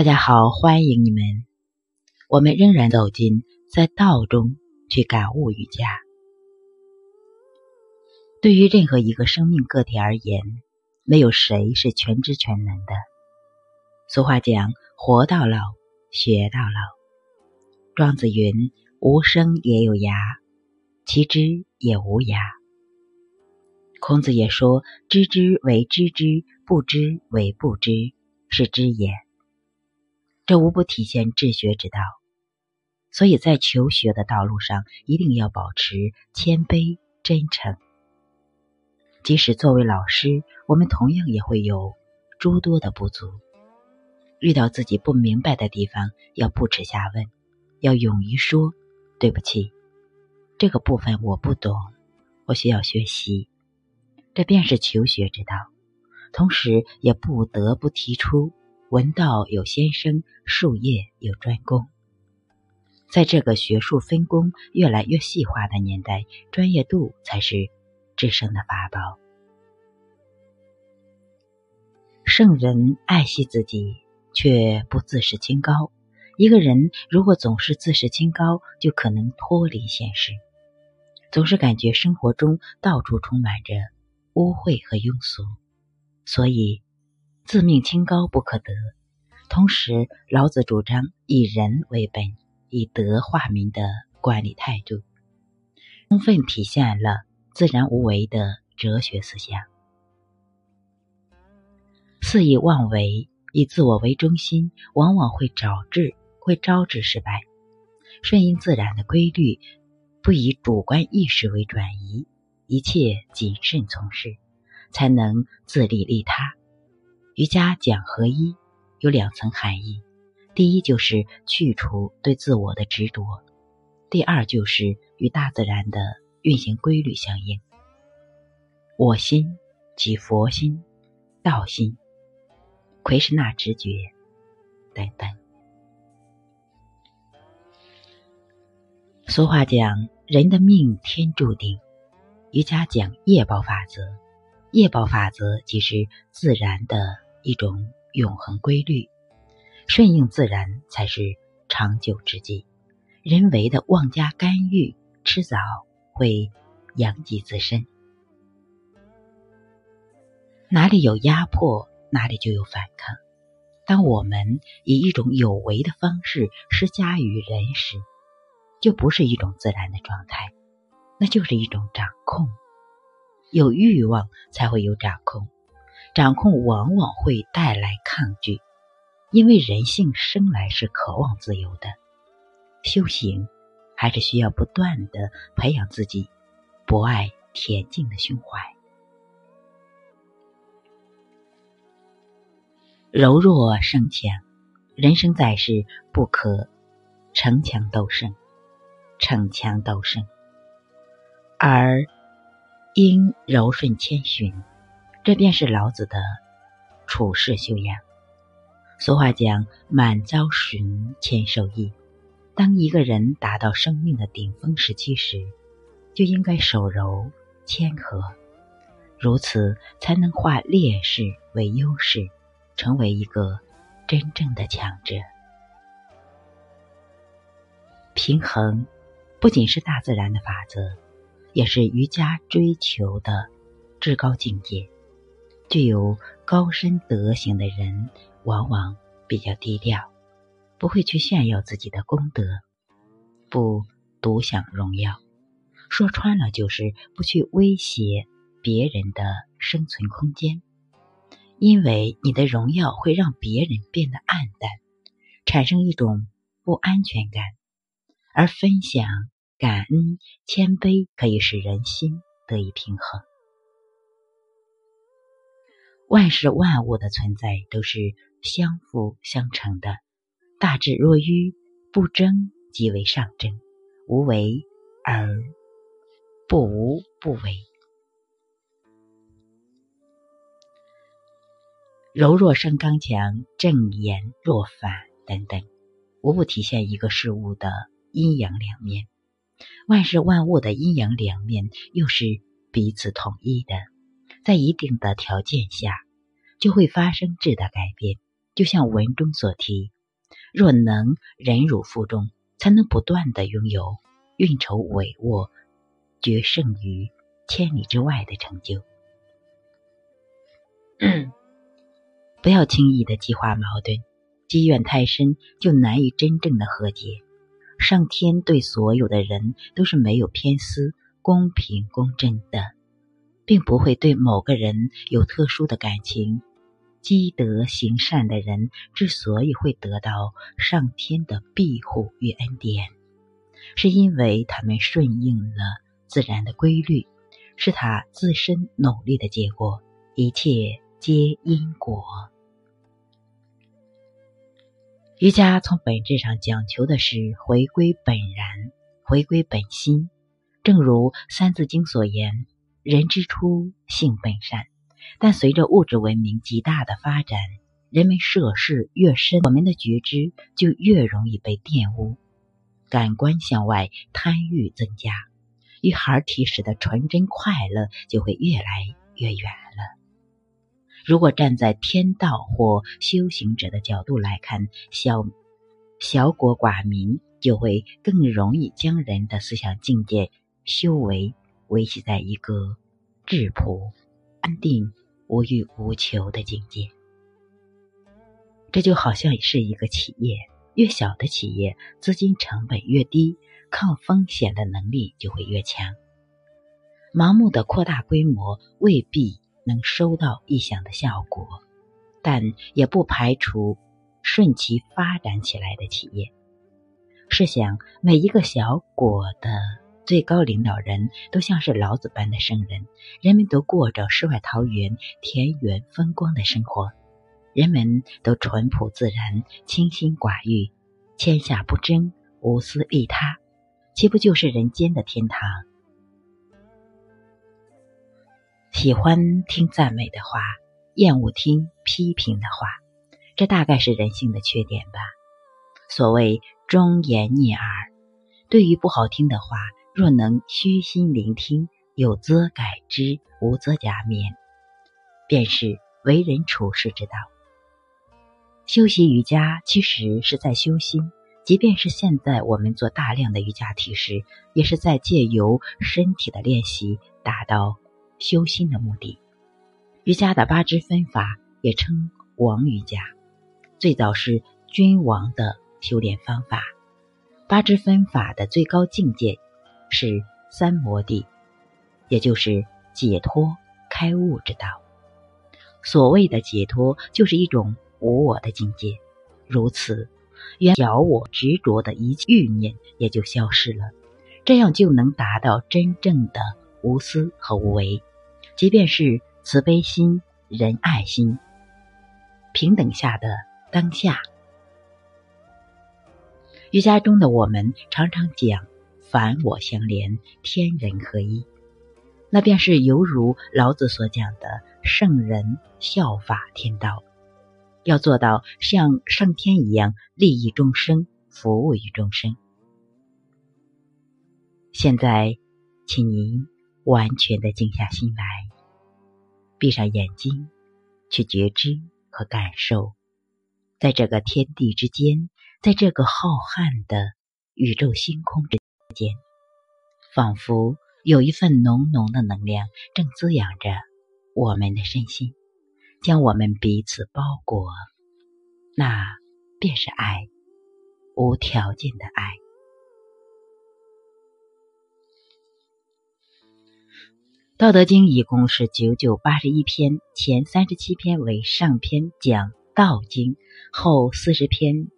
大家好，欢迎你们。我们仍然走进在道中去感悟瑜伽。对于任何一个生命个体而言，没有谁是全知全能的。俗话讲：“活到老，学到老。”庄子云：“无声也有涯，其知也无涯。”孔子也说：“知之为知之，不知为不知，是知也。”这无不体现治学之道，所以在求学的道路上，一定要保持谦卑真诚。即使作为老师，我们同样也会有诸多的不足。遇到自己不明白的地方，要不耻下问，要勇于说“对不起”，这个部分我不懂，我需要学习。这便是求学之道，同时也不得不提出。文道有先生，术业有专攻。在这个学术分工越来越细化的年代，专业度才是制胜的法宝。圣人爱惜自己，却不自视清高。一个人如果总是自视清高，就可能脱离现实，总是感觉生活中到处充满着污秽和庸俗，所以。自命清高不可得，同时老子主张以人为本、以德化民的管理态度，充分体现了自然无为的哲学思想。肆意妄为、以自我为中心，往往会招致会招致失败。顺应自然的规律，不以主观意识为转移，一切谨慎从事，才能自利利他。瑜伽讲合一，有两层含义：第一就是去除对自我的执着；第二就是与大自然的运行规律相应。我心即佛心、道心、奎什那直觉等等。俗话讲：人的命天注定。瑜伽讲业报法则，业报法则即是自然的。一种永恒规律，顺应自然才是长久之计。人为的妄加干预，迟早会殃及自身。哪里有压迫，哪里就有反抗。当我们以一种有为的方式施加于人时，就不是一种自然的状态，那就是一种掌控。有欲望，才会有掌控。掌控往往会带来抗拒，因为人性生来是渴望自由的。修行还是需要不断的培养自己博爱恬静的胸怀。柔弱胜强，人生在世不可逞强斗胜，逞强斗胜，而应柔顺谦逊。这便是老子的处世修养。俗话讲“满遭损，谦受益”。当一个人达到生命的顶峰时期时，就应该手柔谦和，如此才能化劣势为优势，成为一个真正的强者。平衡不仅是大自然的法则，也是瑜伽追求的至高境界。具有高深德行的人，往往比较低调，不会去炫耀自己的功德，不独享荣耀。说穿了，就是不去威胁别人的生存空间，因为你的荣耀会让别人变得暗淡，产生一种不安全感。而分享、感恩、谦卑，可以使人心得以平衡。万事万物的存在都是相辅相成的，大智若愚，不争即为上争，无为而不无不为，柔弱胜刚强，正言若反等等，无不体现一个事物的阴阳两面。万事万物的阴阳两面又是彼此统一的。在一定的条件下，就会发生质的改变，就像文中所提，若能忍辱负重，才能不断的拥有运筹帷幄、决胜于千里之外的成就。不要轻易的激化矛盾，积怨太深就难以真正的和解。上天对所有的人都是没有偏私、公平公正的，并不会对某个人有特殊的感情。积德行善的人之所以会得到上天的庇护与恩典，是因为他们顺应了自然的规律，是他自身努力的结果。一切皆因果。瑜伽从本质上讲求的是回归本然，回归本心。正如《三字经》所言：“人之初，性本善。”但随着物质文明极大的发展，人们涉世越深，我们的觉知就越容易被玷污，感官向外贪欲增加，与孩提时的纯真快乐就会越来越远了。如果站在天道或修行者的角度来看，小小国寡民就会更容易将人的思想境界修为维系在一个质朴、安定、无欲无求的境界。这就好像是一个企业，越小的企业，资金成本越低，抗风险的能力就会越强。盲目的扩大规模未必。能收到意想的效果，但也不排除顺其发展起来的企业。试想，每一个小果的最高领导人都像是老子般的圣人，人们都过着世外桃源、田园风光的生活，人们都淳朴自然、清心寡欲、天下不争、无私利他，岂不就是人间的天堂？喜欢听赞美的话，厌恶听批评的话，这大概是人性的缺点吧。所谓忠言逆耳，对于不好听的话，若能虚心聆听，有则改之，无则加勉，便是为人处世之道。修习瑜伽其实是在修心，即便是现在我们做大量的瑜伽体式，也是在借由身体的练习达到。修心的目的，瑜伽的八支分法也称王瑜伽，最早是君王的修炼方法。八支分法的最高境界是三摩地，也就是解脱开悟之道。所谓的解脱，就是一种无我的境界。如此，原小我执着的一切欲念也就消失了，这样就能达到真正的无私和无为。即便是慈悲心、仁爱心、平等下的当下，瑜伽中的我们常常讲凡我相连，天人合一，那便是犹如老子所讲的圣人效法天道，要做到像上天一样利益众生、服务于众生。现在，请您完全的静下心来。闭上眼睛，去觉知和感受，在这个天地之间，在这个浩瀚的宇宙星空之间，仿佛有一份浓浓的能量正滋养着我们的身心，将我们彼此包裹。那便是爱，无条件的爱。道德经一共是九九八十一篇，前三十七篇为上篇讲道经，后四十篇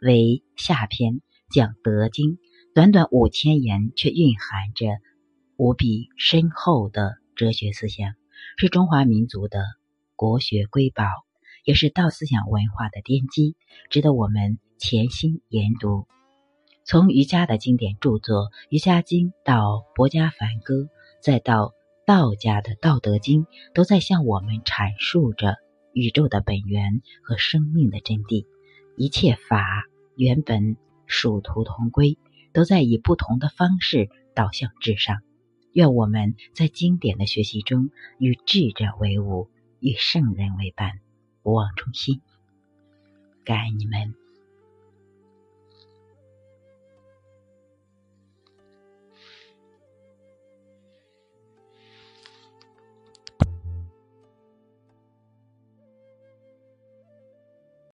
为下篇讲德经。短短五千言，却蕴含着无比深厚的哲学思想，是中华民族的国学瑰宝，也是道思想文化的奠基，值得我们潜心研读。从瑜伽的经典著作《瑜伽经》到《薄伽梵歌》，再到道家的《道德经》都在向我们阐述着宇宙的本源和生命的真谛。一切法原本殊途同归，都在以不同的方式导向至上。愿我们在经典的学习中，与智者为伍，与圣人为伴，不忘初心。感恩你们。